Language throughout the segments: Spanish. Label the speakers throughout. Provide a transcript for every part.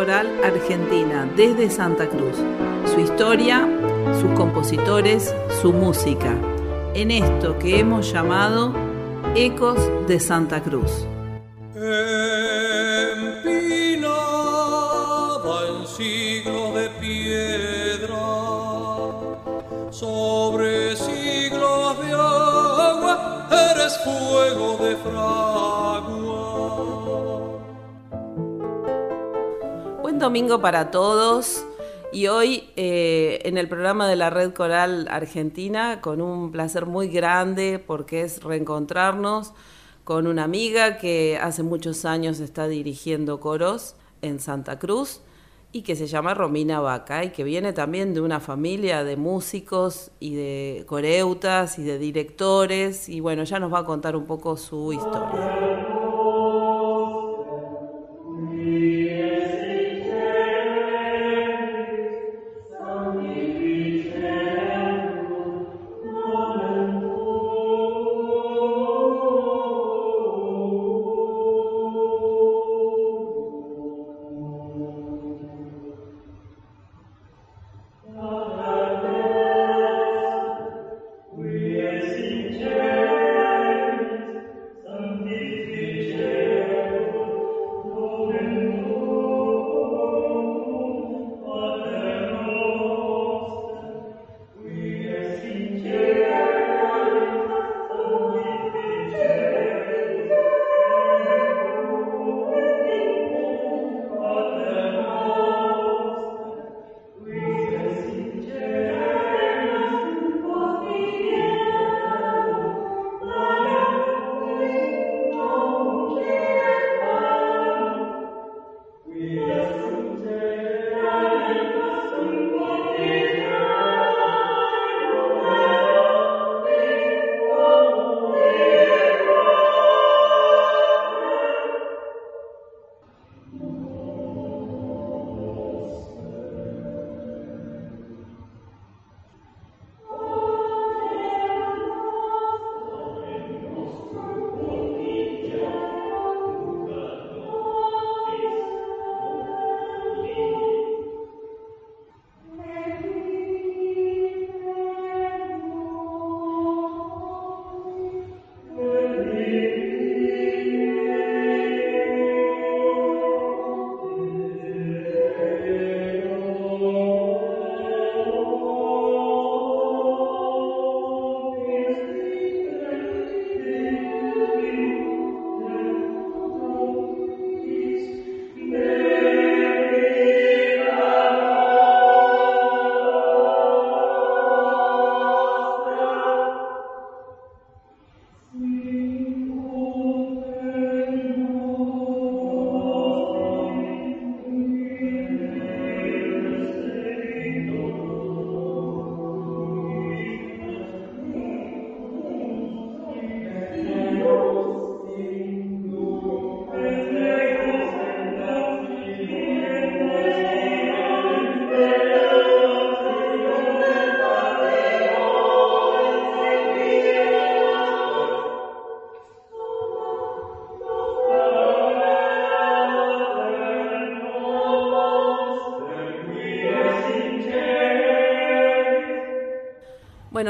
Speaker 1: Coral Argentina desde Santa Cruz. Su historia, sus compositores, su música. En esto que hemos llamado Ecos de Santa Cruz.
Speaker 2: sobre siglos de agua, eres fuego de fragua.
Speaker 1: Domingo para todos. Y hoy eh, en el programa de la Red Coral Argentina, con un placer muy grande porque es reencontrarnos con una amiga que hace muchos años está dirigiendo coros en Santa Cruz y que se llama Romina Vaca y que viene también de una familia de músicos y de coreutas y de directores y bueno, ya nos va a contar un poco su historia.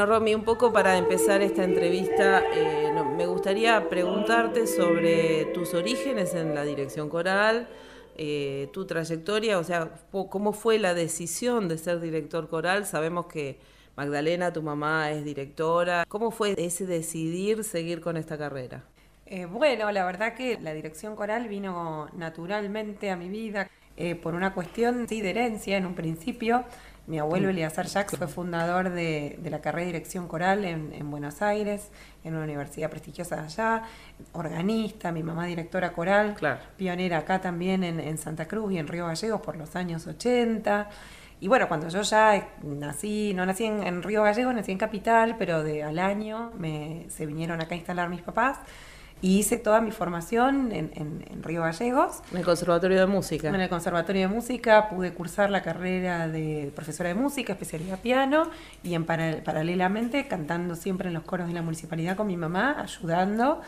Speaker 1: Bueno, Romy, un poco para empezar esta entrevista, eh, me gustaría preguntarte sobre tus orígenes en la dirección coral, eh, tu trayectoria, o sea, cómo fue la decisión de ser director coral. Sabemos que Magdalena, tu mamá, es directora. ¿Cómo fue ese decidir seguir con esta carrera?
Speaker 3: Eh, bueno, la verdad que la dirección coral vino naturalmente a mi vida por una cuestión de herencia en un principio. Mi abuelo mm. Eleazar Jacques fue fundador de, la carrera de dirección coral en, Buenos Aires, en una universidad prestigiosa allá, organista, mi mamá directora coral, pionera acá también en, Santa Cruz y en Río Gallegos por los años 80. Y bueno, cuando yo ya nací, no nací en, Río Gallegos, nací en Capital, pero de al año me, se vinieron acá a instalar mis papás y hice toda mi formación en, en, Río Gallegos.
Speaker 1: En el Conservatorio de Música.
Speaker 3: En el Conservatorio de Música pude cursar la carrera de profesora de música, especialidad piano, y en paralelamente cantando siempre en los coros de la municipalidad con mi mamá, ayudando.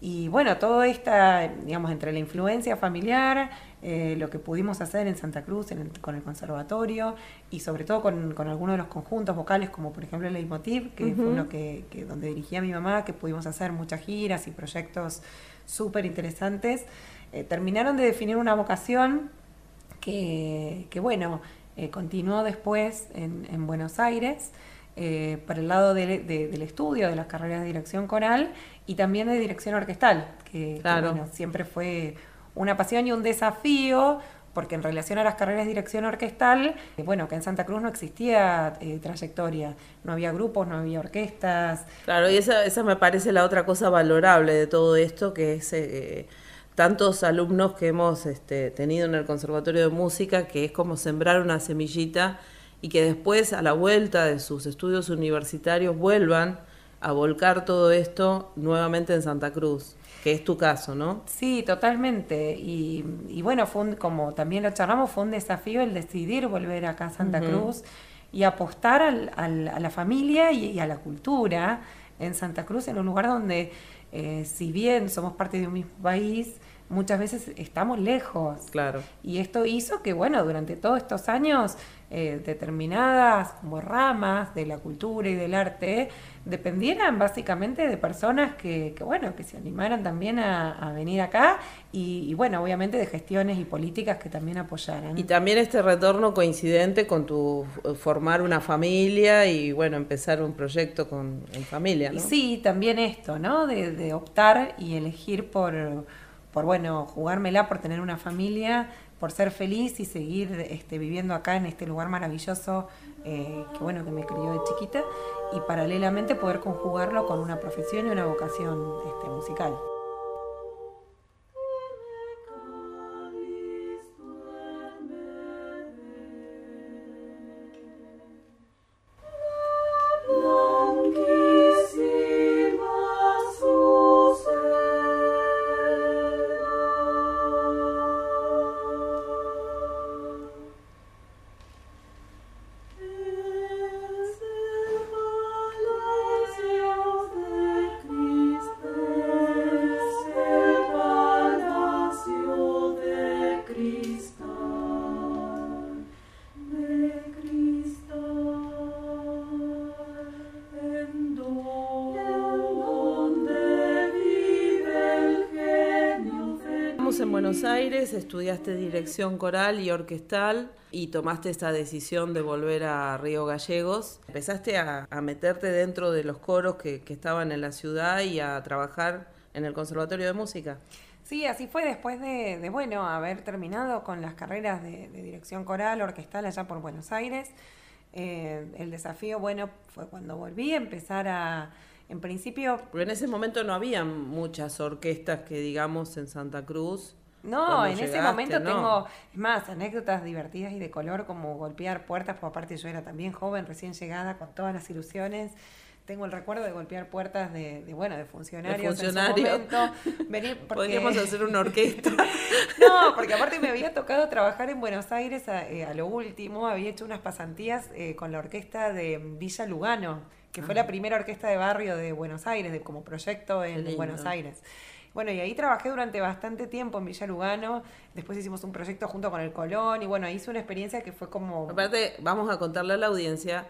Speaker 3: Y bueno, todo esta, digamos, entre la influencia familiar, eh, lo que pudimos hacer en Santa Cruz con el conservatorio y sobre todo con, con, algunos de los conjuntos vocales, como por ejemplo el Leitmotiv, que fue uno que, donde dirigía mi mamá, que pudimos hacer muchas giras y proyectos súper interesantes, eh, terminaron de definir una vocación que, que bueno, eh, continuó después en, en Buenos Aires. Eh, para el lado del estudio, de las carreras de dirección coral y también de dirección orquestal, que, siempre fue una pasión y un desafío, porque en relación a las carreras de dirección orquestal, eh, bueno, que en Santa Cruz no existía eh, trayectoria, no había grupos, no había orquestas.
Speaker 1: Claro, y esa, esa me parece la otra cosa valorable de todo esto, que es tantos alumnos que hemos este, tenido en el Conservatorio de Música, que es como sembrar una semillita y que después a la vuelta de sus estudios universitarios vuelvan a volcar todo esto nuevamente en Santa Cruz, que es tu caso, ¿no?
Speaker 3: Sí, totalmente. Y, bueno, fue como también lo charlamos, fue un desafío el decidir volver acá a Santa Cruz y apostar al, a la familia y, a la cultura en Santa Cruz, en un lugar donde, eh, si bien somos parte de un mismo país, muchas veces estamos lejos.
Speaker 1: Claro.
Speaker 3: Y esto hizo que, bueno, durante todos estos años, eh, determinadas como ramas de la cultura y del arte dependieran básicamente de personas que, bueno, que se animaran también a, venir acá y, bueno, obviamente de gestiones y políticas que también apoyaran.
Speaker 1: Y también este retorno coincidente con tu eh, formar una familia y bueno, empezar un proyecto con, en familia, ¿no?
Speaker 3: sí, también esto, ¿no? De, de optar y elegir por por bueno, jugármela, por tener una familia, por ser feliz y seguir este, viviendo acá en este lugar maravilloso eh, que bueno, que me crió de chiquita y paralelamente poder conjugarlo con una profesión y una vocación este, musical.
Speaker 1: Aires, estudiaste dirección coral y orquestal y tomaste esta decisión de volver a Río Gallegos. Empezaste a, meterte dentro de los coros que, estaban en la ciudad y a trabajar en el Conservatorio de Música.
Speaker 3: Sí, así fue después de, bueno, haber terminado con las carreras de, dirección coral, orquestal allá por Buenos Aires. Eh, el desafío, bueno, fue cuando volví a empezar a, en principio...
Speaker 1: Pero en ese momento no había muchas orquestas que digamos en Santa Cruz.
Speaker 3: No, en ese momento tengo, es más, anécdotas divertidas y de color, como golpear puertas, porque aparte yo era también joven, recién llegada, con todas las ilusiones. Tengo el recuerdo de golpear puertas de, bueno, de funcionarios.
Speaker 1: De funcionarios. Podríamos hacer una orquesta.
Speaker 3: no, porque aparte me había tocado trabajar en Buenos Aires a, eh, lo último, había hecho unas pasantías eh, con la orquesta de Villa Lugano, que fue la ah. primera orquesta de barrio de Buenos Aires, de, como proyecto en Buenos Aires. Bueno, y ahí trabajé durante bastante tiempo en Villa Lugano. Después hicimos un proyecto junto con el Colón. Y bueno, hice una experiencia que fue como.
Speaker 1: Aparte, vamos a contarle a la audiencia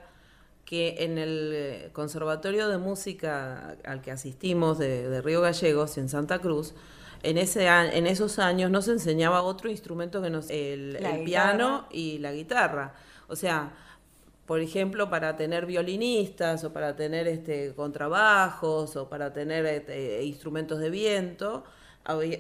Speaker 1: que en el eh, Conservatorio de Música al que asistimos de, Río Gallegos, en Santa Cruz, en, ese, en esos años nos enseñaba otro instrumento que nos. el, el piano y la guitarra. O sea por ejemplo, para tener violinistas o para tener este, contrabajos o para tener este, instrumentos de viento,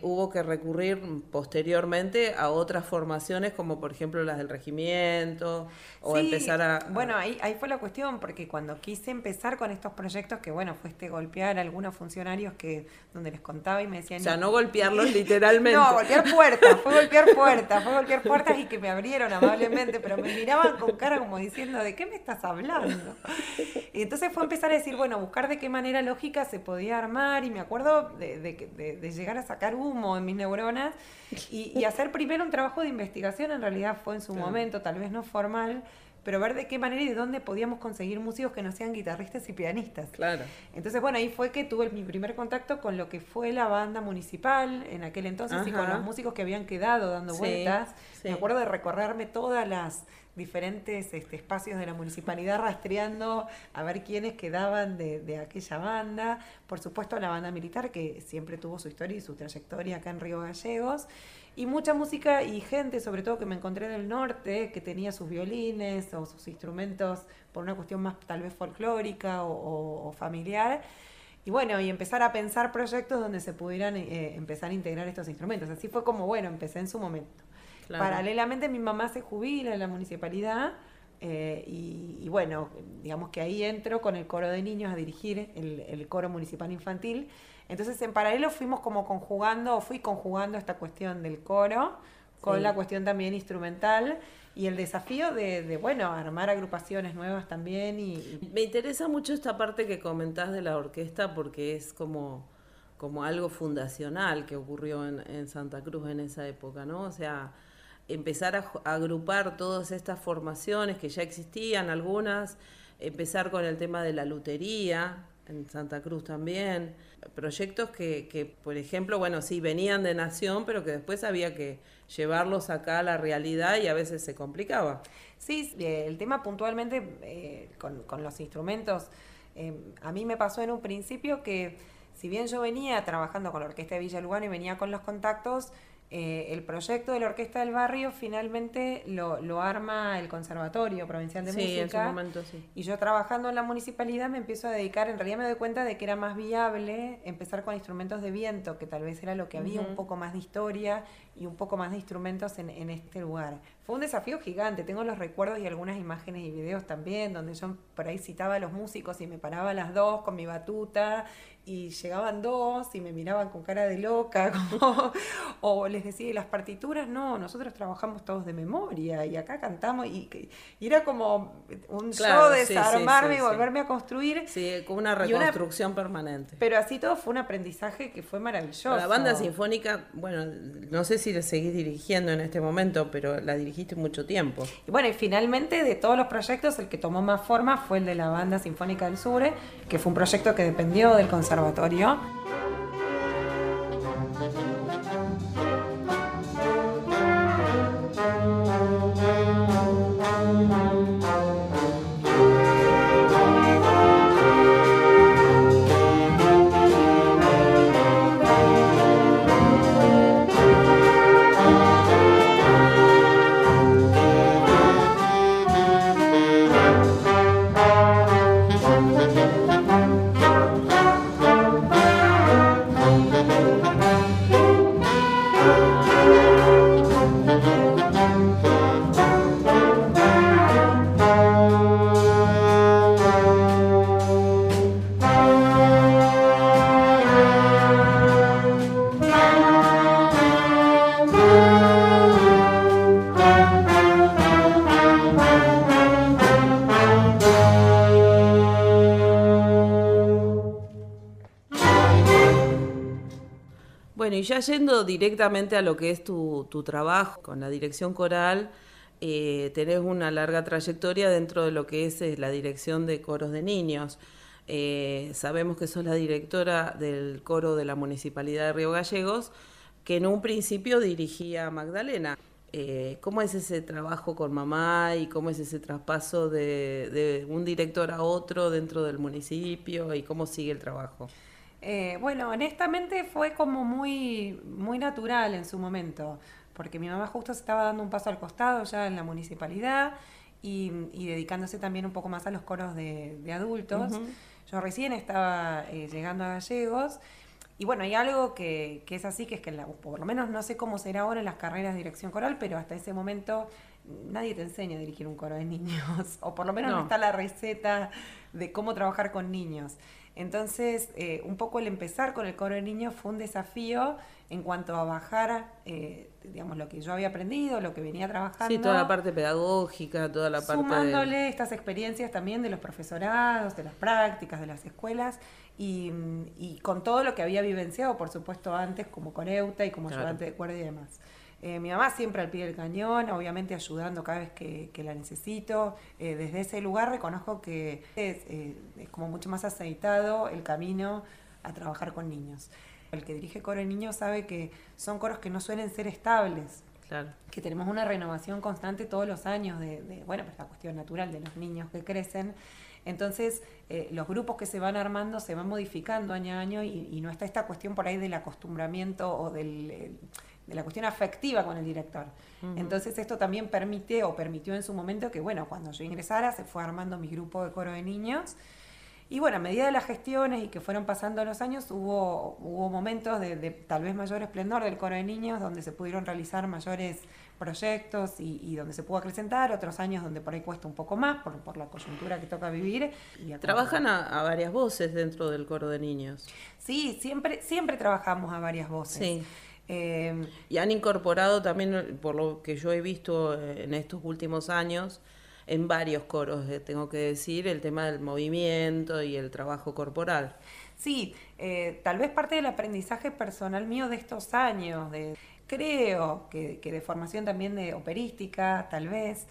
Speaker 1: hubo que recurrir posteriormente a otras formaciones como por ejemplo las del regimiento o empezar a...
Speaker 3: Bueno, ahí, ahí fue la cuestión porque cuando quise empezar con estos proyectos que bueno, fue este golpear a algunos funcionarios que donde les contaba y me decían...
Speaker 1: O sea, no golpearlos literalmente.
Speaker 3: no, golpear puertas, fue golpear puertas, fue golpear puertas y que me abrieron amablemente, pero me miraban con cara como diciendo, ¿de qué me estás hablando? Y entonces fue empezar a decir, bueno, buscar de qué manera lógica se podía armar y me acuerdo de, de, de llegar a sacar humo en mis neuronas y, hacer primero un trabajo de investigación, en realidad fue en su momento, tal vez no formal, pero ver de qué manera y de dónde podíamos conseguir músicos que no sean guitarristas y pianistas.
Speaker 1: Claro.
Speaker 3: Entonces, bueno, ahí fue que tuve mi primer contacto con lo que fue la banda municipal en aquel entonces y con los músicos que habían quedado dando
Speaker 1: Sí,
Speaker 3: vueltas.
Speaker 1: sí.
Speaker 3: Me acuerdo de recorrerme todas las diferentes este, espacios de la municipalidad rastreando a ver quiénes quedaban de, de aquella banda. Por supuesto, la banda militar, que siempre tuvo su historia y su trayectoria acá en Río Gallegos. Y mucha música y gente, sobre todo que me encontré en el norte, que tenía sus violines o sus instrumentos por una cuestión más tal vez folclórica o, o- o familiar. Y bueno, y empezar a pensar proyectos donde se pudieran eh, empezar a integrar estos instrumentos. Así fue como, bueno, empecé en su momento.
Speaker 1: Claro.
Speaker 3: Paralelamente mi mamá se jubila en la municipalidad eh, y, y bueno, digamos que ahí entro con el coro de niños a dirigir el, el coro municipal infantil. Entonces en paralelo fuimos como conjugando, o fui conjugando esta cuestión del coro con
Speaker 1: Sí.
Speaker 3: la cuestión también instrumental y el desafío de, de, bueno, armar agrupaciones nuevas también y, y
Speaker 1: Me interesa mucho esta parte que comentás de la orquesta porque es como, como algo fundacional que ocurrió en, en Santa Cruz en esa época, ¿no? O sea, empezar a, agrupar todas estas formaciones que ya existían, algunas, empezar con el tema de la lutería en Santa Cruz también, proyectos que, que, por ejemplo, bueno, sí, venían de Nación, pero que después había que llevarlos acá a la realidad y a veces se complicaba.
Speaker 3: Sí, eh, el tema puntualmente eh, con, con los instrumentos, eh, a mí me pasó en un principio que si bien yo venía trabajando con la Orquesta de Villa Lugano y venía con los contactos, eh, el proyecto de la Orquesta del Barrio finalmente lo, lo arma el Conservatorio Provincial de
Speaker 1: Sí, en su
Speaker 3: Música.
Speaker 1: momento sí.
Speaker 3: Y yo trabajando en la municipalidad me empiezo a dedicar, en realidad me doy cuenta de que era más viable empezar con instrumentos de viento, que tal vez era lo que había, un poco más de historia y un poco más de instrumentos en, en este lugar. Fue un desafío gigante, tengo los recuerdos y algunas imágenes y videos también, donde yo por ahí citaba a los músicos y me paraba a las dos con mi batuta y llegaban dos y me miraban con cara de loca, como, o les decía, "¿Y las partituras, no, nosotros trabajamos todos de memoria y acá cantamos y, y era como un
Speaker 1: Claro,
Speaker 3: show
Speaker 1: sí, sí,
Speaker 3: desarmarme
Speaker 1: sí,
Speaker 3: y
Speaker 1: sí.
Speaker 3: volverme a construir.
Speaker 1: Sí, con una
Speaker 3: Y una-
Speaker 1: reconstrucción permanente.
Speaker 3: Pero así todo fue un aprendizaje que fue maravilloso.
Speaker 1: La banda sinfónica, bueno, no sé si la seguís dirigiendo en este momento, pero la dirigiste mucho tiempo.
Speaker 3: Y bueno, y finalmente de todos los proyectos, el que tomó más forma fue el de la Banda Sinfónica del Sur, que fue un proyecto que dependió del conservatorio.
Speaker 1: conservatòria Bueno, y ya yendo directamente a lo que es tu, trabajo con la dirección coral, eh, tenés una larga trayectoria dentro de lo que es eh, la dirección de coros de niños. Eh, sabemos que sos la directora del coro de la Municipalidad de Río Gallegos, que en un principio dirigía a Magdalena. Eh, ¿Cómo es ese trabajo con mamá y cómo es ese traspaso de un director a otro dentro del municipio y cómo sigue el trabajo?
Speaker 3: Eh, bueno, honestamente fue como muy, muy natural en su momento, porque mi mamá justo se estaba dando un paso al costado ya en la municipalidad y, y dedicándose también un poco más a los coros de, de adultos. Yo recién estaba eh, llegando a Gallegos y bueno, hay algo que, que es así, que es que en la- por lo menos no sé cómo será ahora en las carreras de dirección coral, pero hasta ese momento nadie te enseña a dirigir un coro de niños, o por lo menos no,
Speaker 1: No.
Speaker 3: está la receta de cómo trabajar con niños. Entonces, eh, un poco el empezar con el coro de niños fue un desafío en cuanto a bajar, eh, digamos, lo que yo había aprendido, lo que venía trabajando.
Speaker 1: Sí, toda la parte pedagógica, toda la parte de...
Speaker 3: Sumándole estas experiencias también de los profesorados, de las prácticas, de las escuelas y, y con todo lo que había vivenciado, por supuesto, antes como coreuta y como
Speaker 1: Claro.
Speaker 3: ayudante de cuerda y demás. Eh, mi mamá siempre al pie del cañón, obviamente ayudando cada vez que, que la necesito. Eh, desde ese lugar reconozco que es, eh, es como mucho más aceitado el camino a trabajar con niños. El que dirige coro de niños sabe que son coros que no suelen ser estables,
Speaker 1: Claro.
Speaker 3: que tenemos una renovación constante todos los años de, de, bueno, pues la cuestión natural de los niños que crecen. Entonces, eh, los grupos que se van armando se van modificando año a año y, y no está esta cuestión por ahí del acostumbramiento o del, de la cuestión afectiva con el director. Entonces, esto también permite o permitió en su momento que, bueno, cuando yo ingresara se fue armando mi grupo de coro de niños. Y bueno, a medida de las gestiones y que fueron pasando los años, hubo, hubo momentos de, de tal vez mayor esplendor del coro de niños, donde se pudieron realizar mayores proyectos y, y donde se pudo acrecentar, otros años donde por ahí cuesta un poco más por, por la coyuntura que toca vivir. Y
Speaker 1: Trabajan a, a varias voces dentro del coro de niños.
Speaker 3: Sí, siempre, siempre trabajamos a varias voces.
Speaker 1: Sí.
Speaker 3: Eh,
Speaker 1: Y han incorporado también, por lo que yo he visto en estos últimos años, en varios coros, eh, tengo que decir, el tema del movimiento y el trabajo corporal.
Speaker 3: Sí, eh, tal vez parte del aprendizaje personal mío de estos años, de, creo que, que de formación también de operística, tal vez,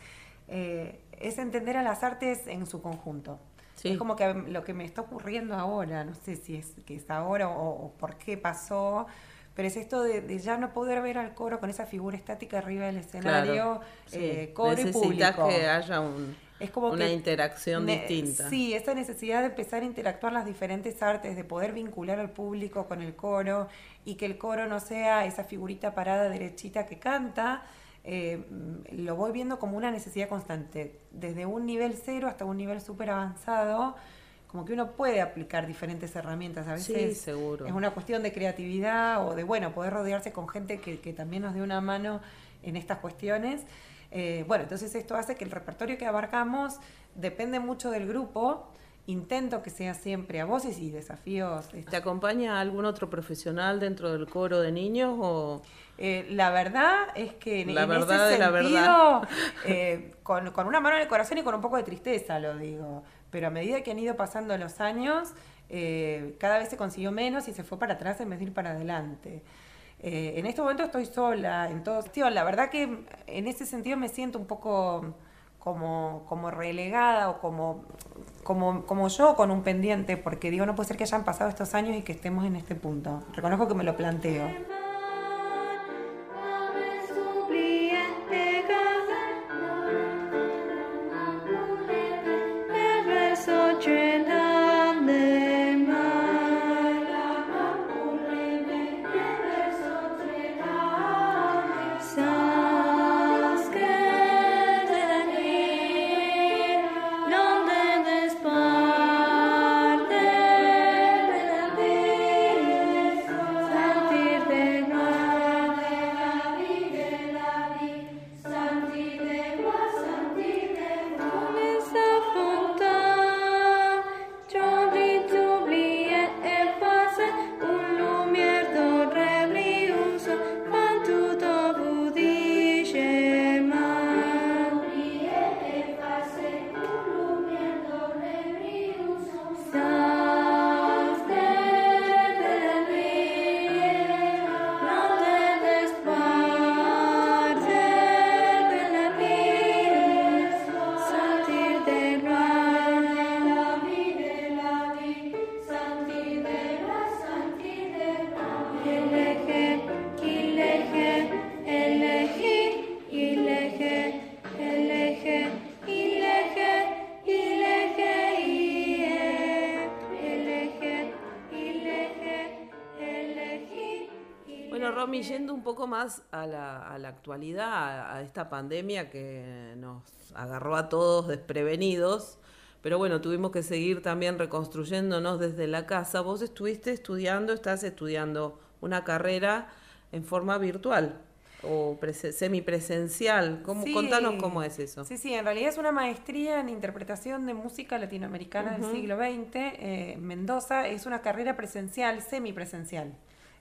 Speaker 3: eh, es entender a las artes en su conjunto.
Speaker 1: Sí.
Speaker 3: Es como que lo que me está ocurriendo ahora, no sé si es que es ahora o, o por qué pasó, pero es esto de, de ya no poder ver al coro con esa figura estática arriba del escenario,
Speaker 1: Claro,
Speaker 3: eh, coro y público.
Speaker 1: que haya un-
Speaker 3: Es como
Speaker 1: una
Speaker 3: que
Speaker 1: interacción
Speaker 3: ne-
Speaker 1: distinta.
Speaker 3: Sí, esa necesidad de empezar a interactuar las diferentes artes, de poder vincular al público con el coro y que el coro no sea esa figurita parada derechita que canta. eh, lo voy viendo como una necesidad constante, desde un nivel cero hasta un nivel súper avanzado, como que uno puede aplicar diferentes herramientas. A
Speaker 1: Sí,
Speaker 3: veces
Speaker 1: seguro.
Speaker 3: es una cuestión de creatividad o de, bueno, poder rodearse con gente que, que también nos dé una mano en estas cuestiones. Eh, bueno, entonces esto hace que el repertorio que abarcamos depende mucho del grupo. Intento que sea siempre a voces y desafíos. este,
Speaker 1: ¿Te acompaña algún otro profesional dentro del coro de niños o
Speaker 3: Eh, la verdad es que
Speaker 1: La
Speaker 3: en
Speaker 1: verdad
Speaker 3: ese
Speaker 1: de la
Speaker 3: sentido, eh, con, con una mano en el corazón y con un poco de tristeza lo digo, pero a medida que han ido pasando los años, eh, cada vez se consiguió menos y se fue para atrás en vez de ir para adelante. Eh, en este momento estoy sola, en todo sentido. La verdad que en ese sentido me siento un poco como, como relegada o como, como, como yo con un pendiente, porque digo, no puede ser que hayan pasado estos años y que estemos en este punto. Reconozco que me lo planteo.
Speaker 1: Yendo un poco más a la, a la actualidad, a, a esta pandemia que nos agarró a todos desprevenidos, pero bueno, tuvimos que seguir también reconstruyéndonos desde la casa. Vos estuviste estudiando, estás estudiando una carrera en forma virtual o prese- semipresencial. ¿Cómo,
Speaker 3: Sí.
Speaker 1: Contanos cómo es eso.
Speaker 3: Sí, sí, en realidad es una maestría en interpretación de música latinoamericana del siglo XX. eh, en Mendoza es una carrera presencial, semipresencial,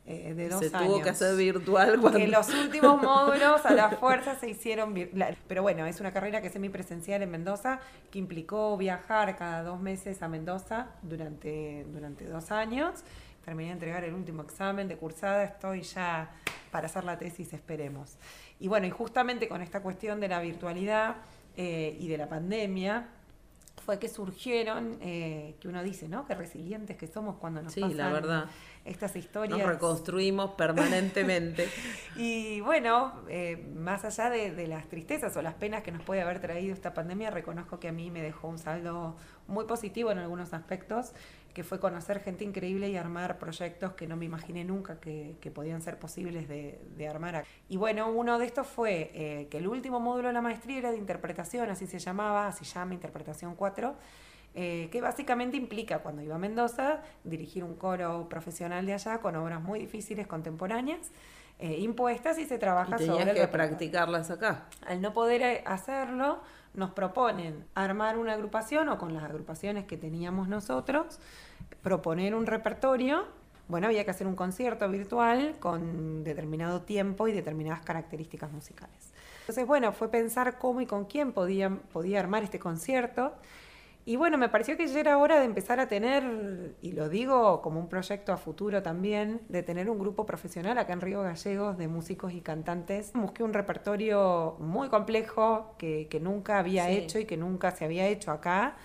Speaker 3: eh, de dos
Speaker 1: Se
Speaker 3: años.
Speaker 1: tuvo que hacer virtual cuando...
Speaker 3: Que los últimos módulos a la fuerza se hicieron vir- la- Pero bueno, es una carrera que es semipresencial en Mendoza, que implicó viajar cada dos meses a Mendoza durante, durante dos años. Terminé de entregar el último examen de cursada, estoy ya para hacer la tesis, esperemos. Y bueno, y justamente con esta cuestión de la virtualidad eh, y de la pandemia, fue que surgieron, eh, que uno dice, ¿no? Qué resilientes que somos cuando nos
Speaker 4: Sí,
Speaker 3: pasan
Speaker 4: la verdad.
Speaker 3: estas historias.
Speaker 4: Nos reconstruimos permanentemente.
Speaker 3: Y bueno, eh, más allá de, de las tristezas o las penas que nos puede haber traído esta pandemia, reconozco que a mí me dejó un saldo muy positivo en algunos aspectos, que fue conocer gente increíble y armar proyectos que no me imaginé nunca que, que podían ser posibles de, de armar. Y bueno, uno de estos fue eh, que el último módulo de la maestría era de interpretación, así se llamaba, así llama Interpretación 4. eh, que básicamente implica, cuando iba a Mendoza, dirigir un coro profesional de allá con obras muy difíciles contemporáneas, eh, impuestas y se
Speaker 4: y
Speaker 3: trabaja sobre
Speaker 4: tenías
Speaker 3: el
Speaker 4: que practicarlas acá.
Speaker 3: Al no poder eh, hacerlo, nos proponen armar una agrupación o con las agrupaciones que teníamos nosotros, proponer un repertorio. Bueno, había que hacer un concierto virtual con determinado tiempo y determinadas características musicales. Entonces, bueno, fue pensar cómo y con quién podía, podía armar este concierto. Y bueno, me pareció que ya era hora de empezar a tener, y lo digo como un proyecto a futuro también, de tener un grupo profesional acá en Río Gallegos de músicos y cantantes. Busqué un repertorio muy complejo que, que nunca había
Speaker 4: Sí.
Speaker 3: hecho y que nunca se había hecho acá.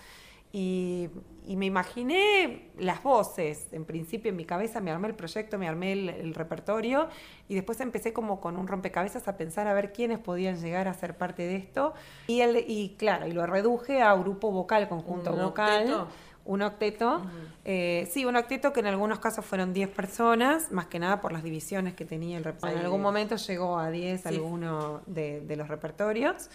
Speaker 3: Y, y me imaginé las voces. En principio en mi cabeza me armé el proyecto, me armé el, el repertorio y después empecé como con un rompecabezas a pensar a ver quiénes podían llegar a ser parte de esto. Y, el, y claro, y lo reduje a grupo vocal, conjunto
Speaker 4: ¿Un
Speaker 3: vocal.
Speaker 4: octeto?
Speaker 3: Un octeto. Eh, sí, un octeto que en algunos casos fueron 10 personas, más que nada por las divisiones que tenía el repertorio. En algún momento llegó a 10
Speaker 4: Sí.
Speaker 3: alguno de, de los repertorios.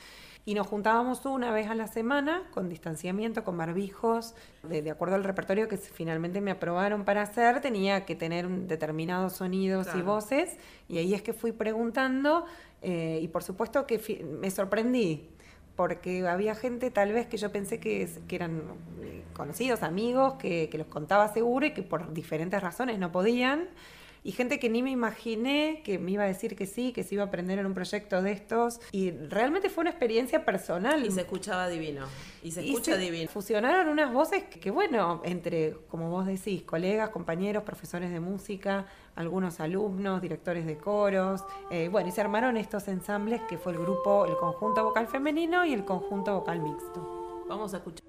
Speaker 3: Y nos juntábamos una vez a la semana con distanciamiento, con barbijos, de, de acuerdo al repertorio que finalmente me aprobaron para hacer, tenía que tener determinados sonidos y voces, y ahí es que fui preguntando, eh, y por supuesto que me sorprendí, porque había gente tal vez que yo pensé que eran eh, conocidos, amigos, que, que los contaba seguro y que por diferentes razones no podían. Y gente que ni me imaginé que me iba a decir que sí, que se iba a aprender en un proyecto de estos. Y realmente fue una experiencia personal.
Speaker 4: Y se escuchaba divino. Y se
Speaker 3: Y
Speaker 4: escucha
Speaker 3: se
Speaker 4: divino.
Speaker 3: Fusionaron unas voces que, que, bueno, entre, como vos decís, colegas, compañeros, profesores de música, algunos alumnos, directores de coros. eh, bueno, y se armaron estos ensambles que fue el grupo, el conjunto vocal femenino y el conjunto vocal mixto.
Speaker 4: Vamos a escuchar.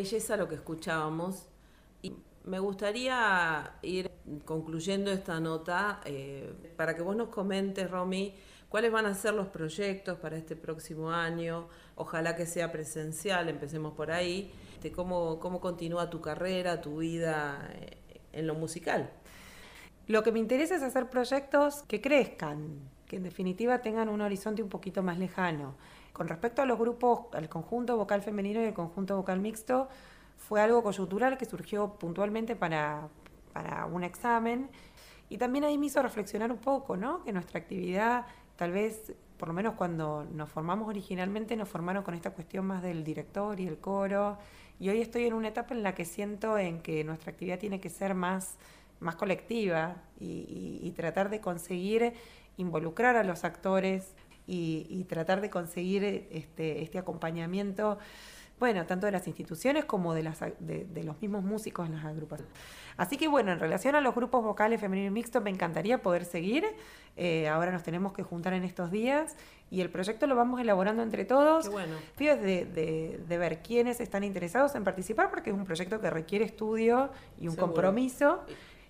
Speaker 4: Belleza lo que escuchábamos. Y me gustaría ir concluyendo esta nota eh, para que vos nos comentes, Romy, cuáles van a ser los proyectos para este próximo año. Ojalá que sea presencial, empecemos por ahí. Este, ¿Cómo, cómo continúa tu carrera, tu vida eh, en lo musical?
Speaker 3: Lo que me interesa es hacer proyectos que crezcan, que en definitiva tengan un horizonte un poquito más lejano. Con respecto a los grupos, al conjunto vocal femenino y el conjunto vocal mixto, fue algo coyuntural que surgió puntualmente para, para un examen y también ahí me hizo reflexionar un poco, ¿no? Que nuestra actividad, tal vez, por lo menos cuando nos formamos originalmente, nos formaron con esta cuestión más del director y el coro. Y hoy estoy en una etapa en la que siento en que nuestra actividad tiene que ser más, más colectiva y, tratar de conseguir involucrar a los actores y, y tratar de conseguir este, este acompañamiento, bueno, tanto de las instituciones como de, las, de, de los mismos músicos en las agrupaciones. Así que bueno, en relación a los grupos vocales femenino mixto, me encantaría poder seguir. Eh, ahora nos tenemos que juntar en estos días y el proyecto lo vamos elaborando entre todos.
Speaker 4: Qué bueno.
Speaker 3: Pido de, de- de ver quiénes están interesados en participar porque es un proyecto que requiere estudio y un
Speaker 4: Seguro.
Speaker 3: compromiso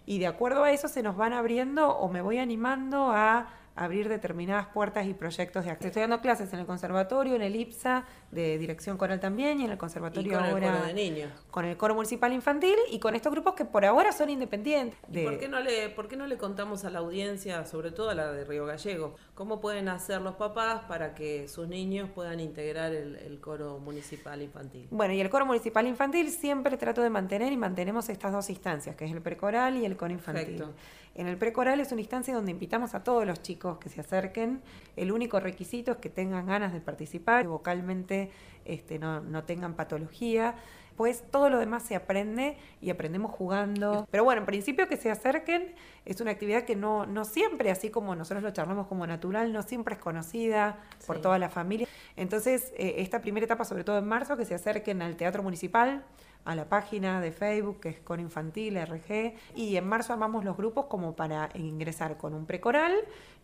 Speaker 3: y de acuerdo a eso se nos van abriendo o me voy animando a abrir determinadas puertas y proyectos de acceso. Estoy dando clases en el conservatorio, en el IPSA, de dirección coral también, y en el
Speaker 4: Y
Speaker 3: conservatorio
Speaker 4: con el
Speaker 3: ahora
Speaker 4: coro de niños.
Speaker 3: con el coro municipal infantil y con estos grupos que por ahora son independientes.
Speaker 4: ¿Y por qué, no le, por qué no le contamos a la audiencia, sobre todo a la de Río Gallego, cómo pueden hacer los papás para que sus niños puedan integrar el, el coro municipal infantil?
Speaker 3: Bueno, y el coro municipal infantil siempre trato de mantener y mantenemos estas dos instancias, que es el precoral y el coro infantil.
Speaker 4: Perfecto.
Speaker 3: En el precoral es una instancia donde invitamos a todos los chicos que se acerquen. El único requisito es que tengan ganas de participar, que vocalmente este, no, no tengan patología. Pues todo lo demás se aprende y aprendemos jugando. Pero bueno, en principio que se acerquen es una actividad que no, no siempre, así como nosotros lo charlamos como natural, no siempre es conocida por
Speaker 4: Sí.
Speaker 3: toda la familia. Entonces, eh, esta primera etapa, sobre todo en marzo, que se acerquen al Teatro Municipal, a la página de Facebook, que es con Infantil, RG, y en marzo armamos los grupos como para ingresar con un precoral,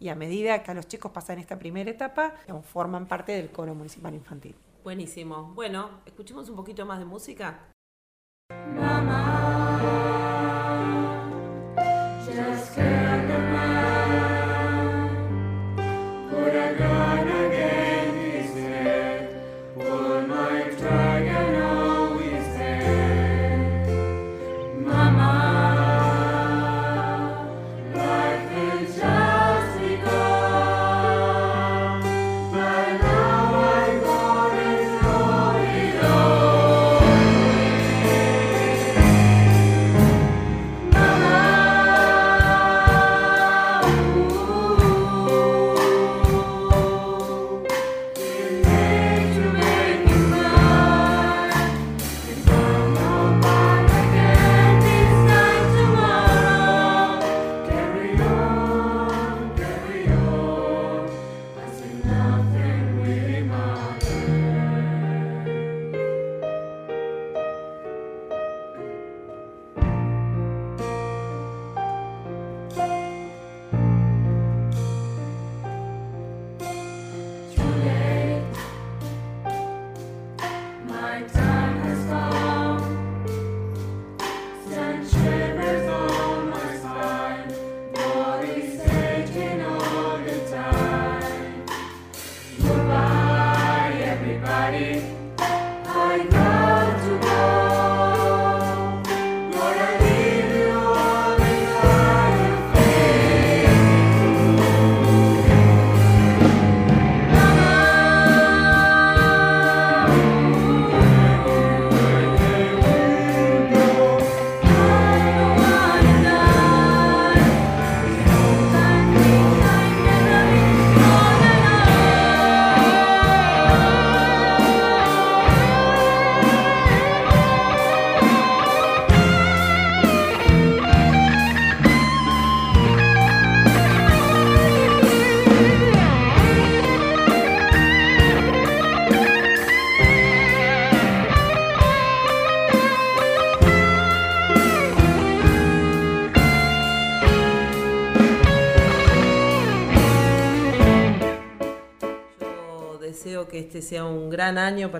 Speaker 3: y a medida que a los chicos pasan esta primera etapa, digamos, forman parte del coro municipal infantil.
Speaker 4: Buenísimo. Bueno, escuchemos un poquito más de música.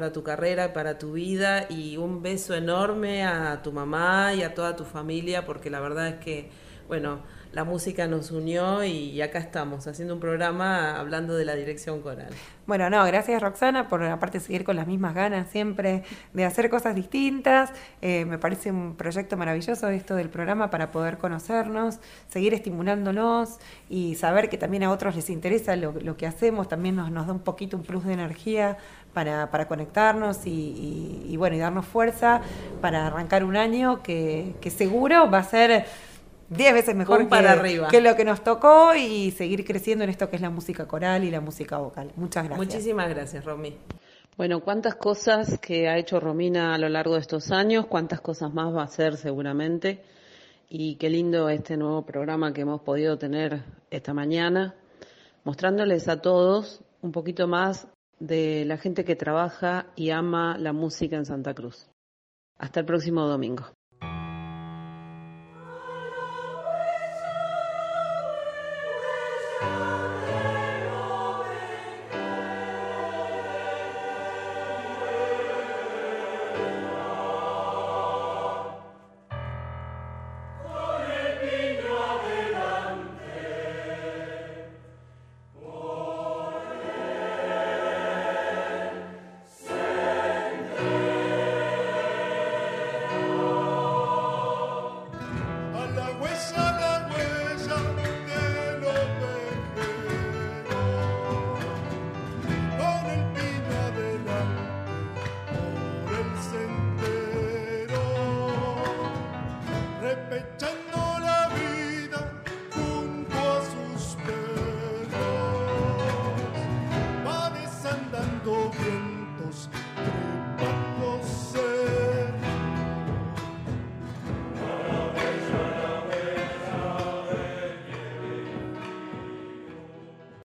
Speaker 4: Para tu carrera, para tu vida y un beso enorme a tu mamá y a toda tu familia porque la verdad es que
Speaker 1: bueno, la música nos unió y acá estamos haciendo un programa hablando de la dirección coral.
Speaker 3: Bueno, no, gracias Roxana por aparte seguir con las mismas ganas siempre de hacer cosas distintas. Eh, me parece un proyecto maravilloso esto del programa para poder conocernos, seguir estimulándonos y saber que también a otros les interesa lo, lo que hacemos, también nos, nos da un poquito un plus de energía para, para conectarnos y, y- y, bueno, y darnos fuerza para arrancar un año que, que seguro va a ser 10 veces mejor
Speaker 1: para
Speaker 3: que,
Speaker 1: arriba.
Speaker 3: que lo que nos tocó y seguir creciendo en esto que es la música coral y la música vocal. Muchas gracias.
Speaker 1: Muchísimas gracias, Romy. Bueno, cuántas cosas que ha hecho Romina a lo largo de estos años, cuántas cosas más va a hacer seguramente. Y qué lindo este nuevo programa que hemos podido tener esta mañana, mostrándoles a todos un poquito más de la gente que trabaja y ama la música en Santa Cruz. Hasta el próximo domingo.